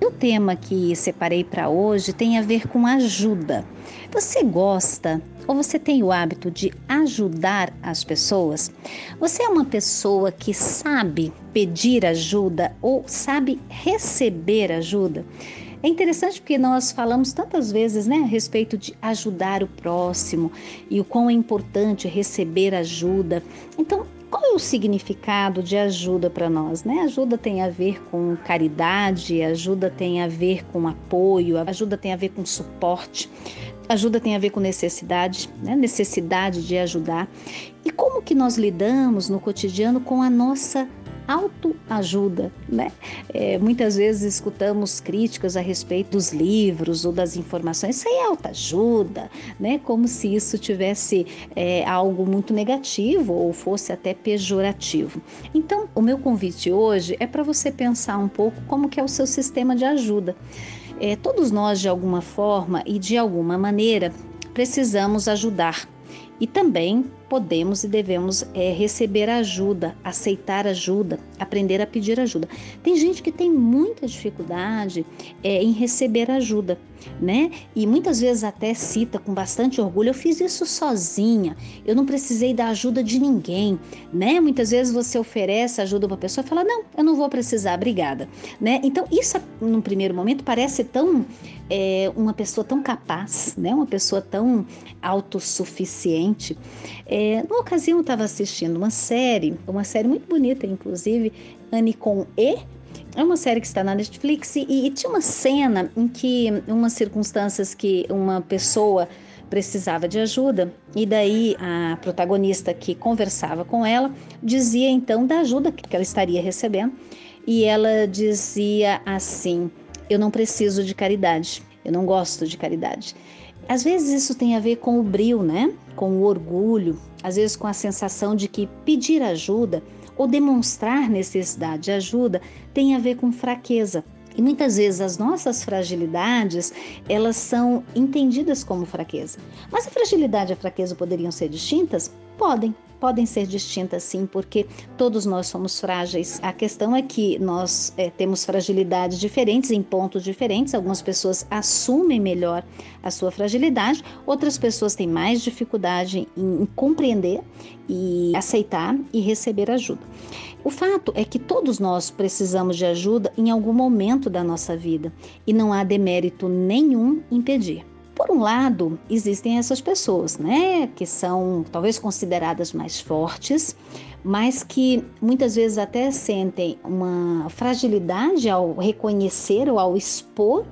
O tema que separei para hoje tem a ver com ajuda. Você gosta ou você tem o hábito de ajudar as pessoas? Você é uma pessoa que sabe pedir ajuda ou sabe receber ajuda? É interessante porque nós falamos tantas vezes né, a respeito de ajudar o próximo e o quão é importante receber ajuda. Então, qual é o significado de ajuda para nós? Né? Ajuda tem a ver com caridade, ajuda tem a ver com apoio, ajuda tem a ver com suporte. Ajuda tem a ver com necessidade, né? necessidade de ajudar. E como que nós lidamos no cotidiano com a nossa autoajuda, né? É, muitas vezes escutamos críticas a respeito dos livros ou das informações, isso aí é autoajuda, né? Como se isso tivesse é, algo muito negativo ou fosse até pejorativo. Então, o meu convite hoje é para você pensar um pouco como que é o seu sistema de ajuda. É, todos nós, de alguma forma e de alguma maneira, precisamos ajudar. E também podemos e devemos é, receber ajuda, aceitar ajuda, aprender a pedir ajuda. Tem gente que tem muita dificuldade é, em receber ajuda, né? E muitas vezes até cita com bastante orgulho: eu fiz isso sozinha, eu não precisei da ajuda de ninguém, né? Muitas vezes você oferece ajuda a pessoa e fala: não, eu não vou precisar, obrigada, né? Então isso, num primeiro momento, parece tão é, uma pessoa tão capaz, né? Uma pessoa tão autossuficiente. É, é, numa ocasião eu estava assistindo uma série, uma série muito bonita, inclusive, Anne com E. É uma série que está na Netflix e, e tinha uma cena em que, umas circunstâncias que uma pessoa precisava de ajuda e daí a protagonista que conversava com ela dizia então da ajuda que ela estaria recebendo e ela dizia assim: Eu não preciso de caridade, eu não gosto de caridade. Às vezes isso tem a ver com o brilho, né? Com o orgulho, às vezes com a sensação de que pedir ajuda ou demonstrar necessidade de ajuda tem a ver com fraqueza. E muitas vezes as nossas fragilidades, elas são entendidas como fraqueza. Mas a fragilidade e a fraqueza poderiam ser distintas? Podem, podem ser distintas sim, porque todos nós somos frágeis. A questão é que nós é, temos fragilidades diferentes em pontos diferentes. Algumas pessoas assumem melhor a sua fragilidade, outras pessoas têm mais dificuldade em, compreender e aceitar e receber ajuda. O fato é que todos nós precisamos de ajuda em algum momento da nossa vida e não há demérito nenhum em pedir. Por um lado, existem essas pessoas, né, que são talvez consideradas mais fortes, mas que muitas vezes até sentem uma fragilidade ao reconhecer ou ao expor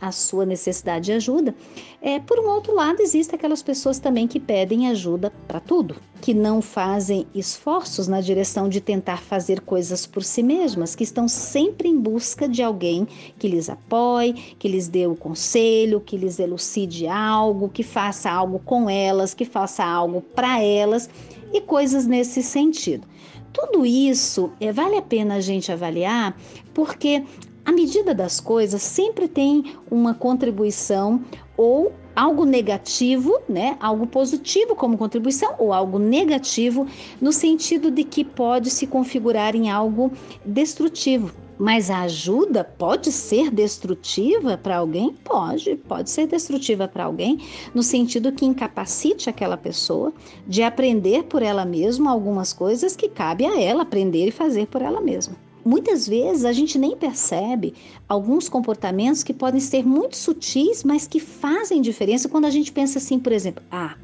a sua necessidade de ajuda. É, por um outro lado, existem aquelas pessoas também que pedem ajuda para tudo, que não fazem esforços na direção de tentar fazer coisas por si mesmas, que estão sempre em busca de alguém que lhes apoie, que lhes dê o conselho, que lhes elucide algo, que faça algo com elas, que faça algo para elas e coisas nesse sentido. Tudo isso é, vale a pena a gente avaliar, porque a medida das coisas sempre tem uma contribuição ou algo negativo, né? Algo positivo como contribuição ou algo negativo no sentido de que pode se configurar em algo destrutivo. Mas a ajuda pode ser destrutiva para alguém? Pode, pode ser destrutiva para alguém, no sentido que incapacite aquela pessoa de aprender por ela mesma algumas coisas que cabe a ela aprender e fazer por ela mesma. Muitas vezes a gente nem percebe alguns comportamentos que podem ser muito sutis, mas que fazem diferença quando a gente pensa assim, por exemplo, ah,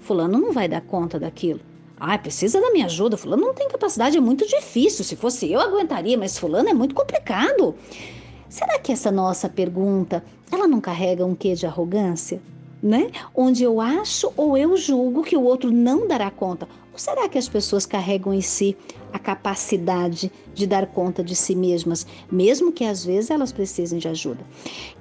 fulano não vai dar conta daquilo. Ah, precisa da minha ajuda. Fulano não tem capacidade, é muito difícil. Se fosse eu, aguentaria, mas fulano é muito complicado. Será que essa nossa pergunta, ela não carrega um quê de arrogância? Né? Onde eu acho ou eu julgo que o outro não dará conta, ou será que as pessoas carregam em si a capacidade de dar conta de si mesmas, mesmo que às vezes elas precisem de ajuda?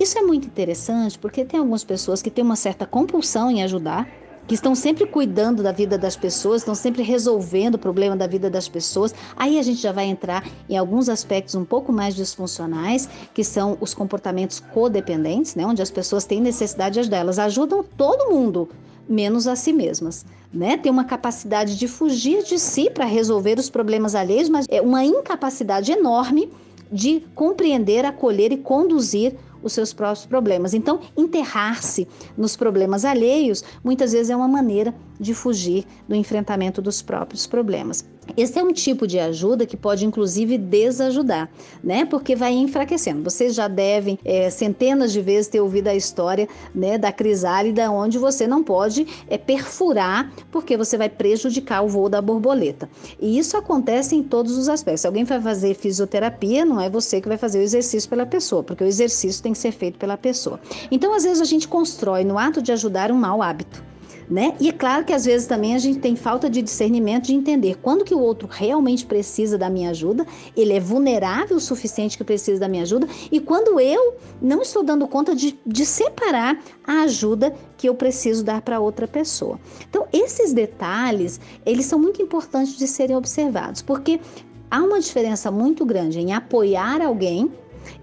Isso é muito interessante porque tem algumas pessoas que têm uma certa compulsão em ajudar, que estão sempre cuidando da vida das pessoas, estão sempre resolvendo o problema da vida das pessoas. Aí a gente já vai entrar em alguns aspectos um pouco mais disfuncionais, que são os comportamentos codependentes, né, onde as pessoas têm necessidade delas, ajudam todo mundo, menos a si mesmas. Né? Tem uma capacidade de fugir de si para resolver os problemas alheios, mas é uma incapacidade enorme de compreender, acolher e conduzir os seus próprios problemas. Então, enterrar-se nos problemas alheios muitas vezes é uma maneira de fugir do enfrentamento dos próprios problemas. Esse é um tipo de ajuda que pode, inclusive, desajudar, né? Porque vai enfraquecendo. Vocês já devem, é, centenas de vezes, ter ouvido a história né, da crisálida, onde você não pode é, perfurar, porque você vai prejudicar o voo da borboleta. E isso acontece em todos os aspectos. Alguém vai fazer fisioterapia, não é você que vai fazer o exercício pela pessoa, porque o exercício tem que ser feito pela pessoa. Então, às vezes, a gente constrói no ato de ajudar um mau hábito né? E é claro que às vezes também a gente tem falta de discernimento de entender quando que o outro realmente precisa da minha ajuda, ele é vulnerável o suficiente que precisa da minha ajuda, e quando eu não estou dando conta de, de separar a ajuda que eu preciso dar para outra pessoa. Então, esses detalhes, eles são muito importantes de serem observados, porque há uma diferença muito grande em apoiar alguém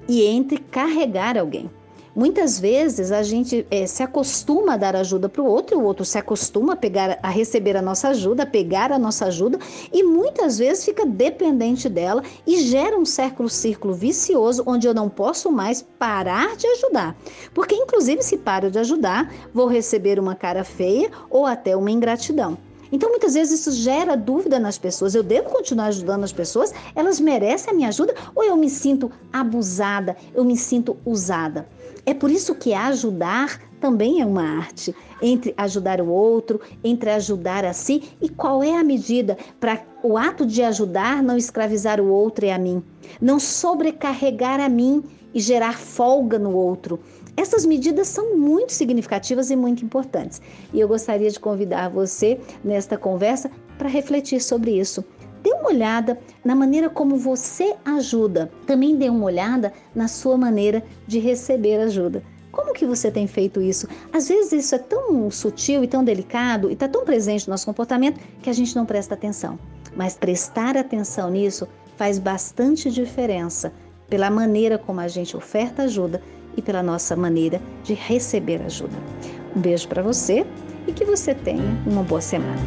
e entre carregar alguém. Muitas vezes a gente é, se acostuma a dar ajuda para o outro, o outro se acostuma a, pegar, a receber a nossa ajuda, a pegar a nossa ajuda, e muitas vezes fica dependente dela e gera um círculo, círculo vicioso onde eu não posso mais parar de ajudar. Porque, inclusive, se paro de ajudar, vou receber uma cara feia ou até uma ingratidão. Então, muitas vezes isso gera dúvida nas pessoas. Eu devo continuar ajudando as pessoas? Elas merecem a minha ajuda? Ou eu me sinto abusada? Eu me sinto usada? É por isso que ajudar também é uma arte. Entre ajudar o outro, entre ajudar a si e qual é a medida para o ato de ajudar não escravizar o outro e a mim, não sobrecarregar a mim e gerar folga no outro. Essas medidas são muito significativas e muito importantes. E eu gostaria de convidar você nesta conversa para refletir sobre isso. Dê uma olhada na maneira como você ajuda. Também dê uma olhada na sua maneira de receber ajuda. Como que você tem feito isso? Às vezes isso é tão sutil e tão delicado e está tão presente no nosso comportamento que a gente não presta atenção. Mas prestar atenção nisso faz bastante diferença pela maneira como a gente oferta ajuda e pela nossa maneira de receber ajuda. Um beijo para você e que você tenha uma boa semana.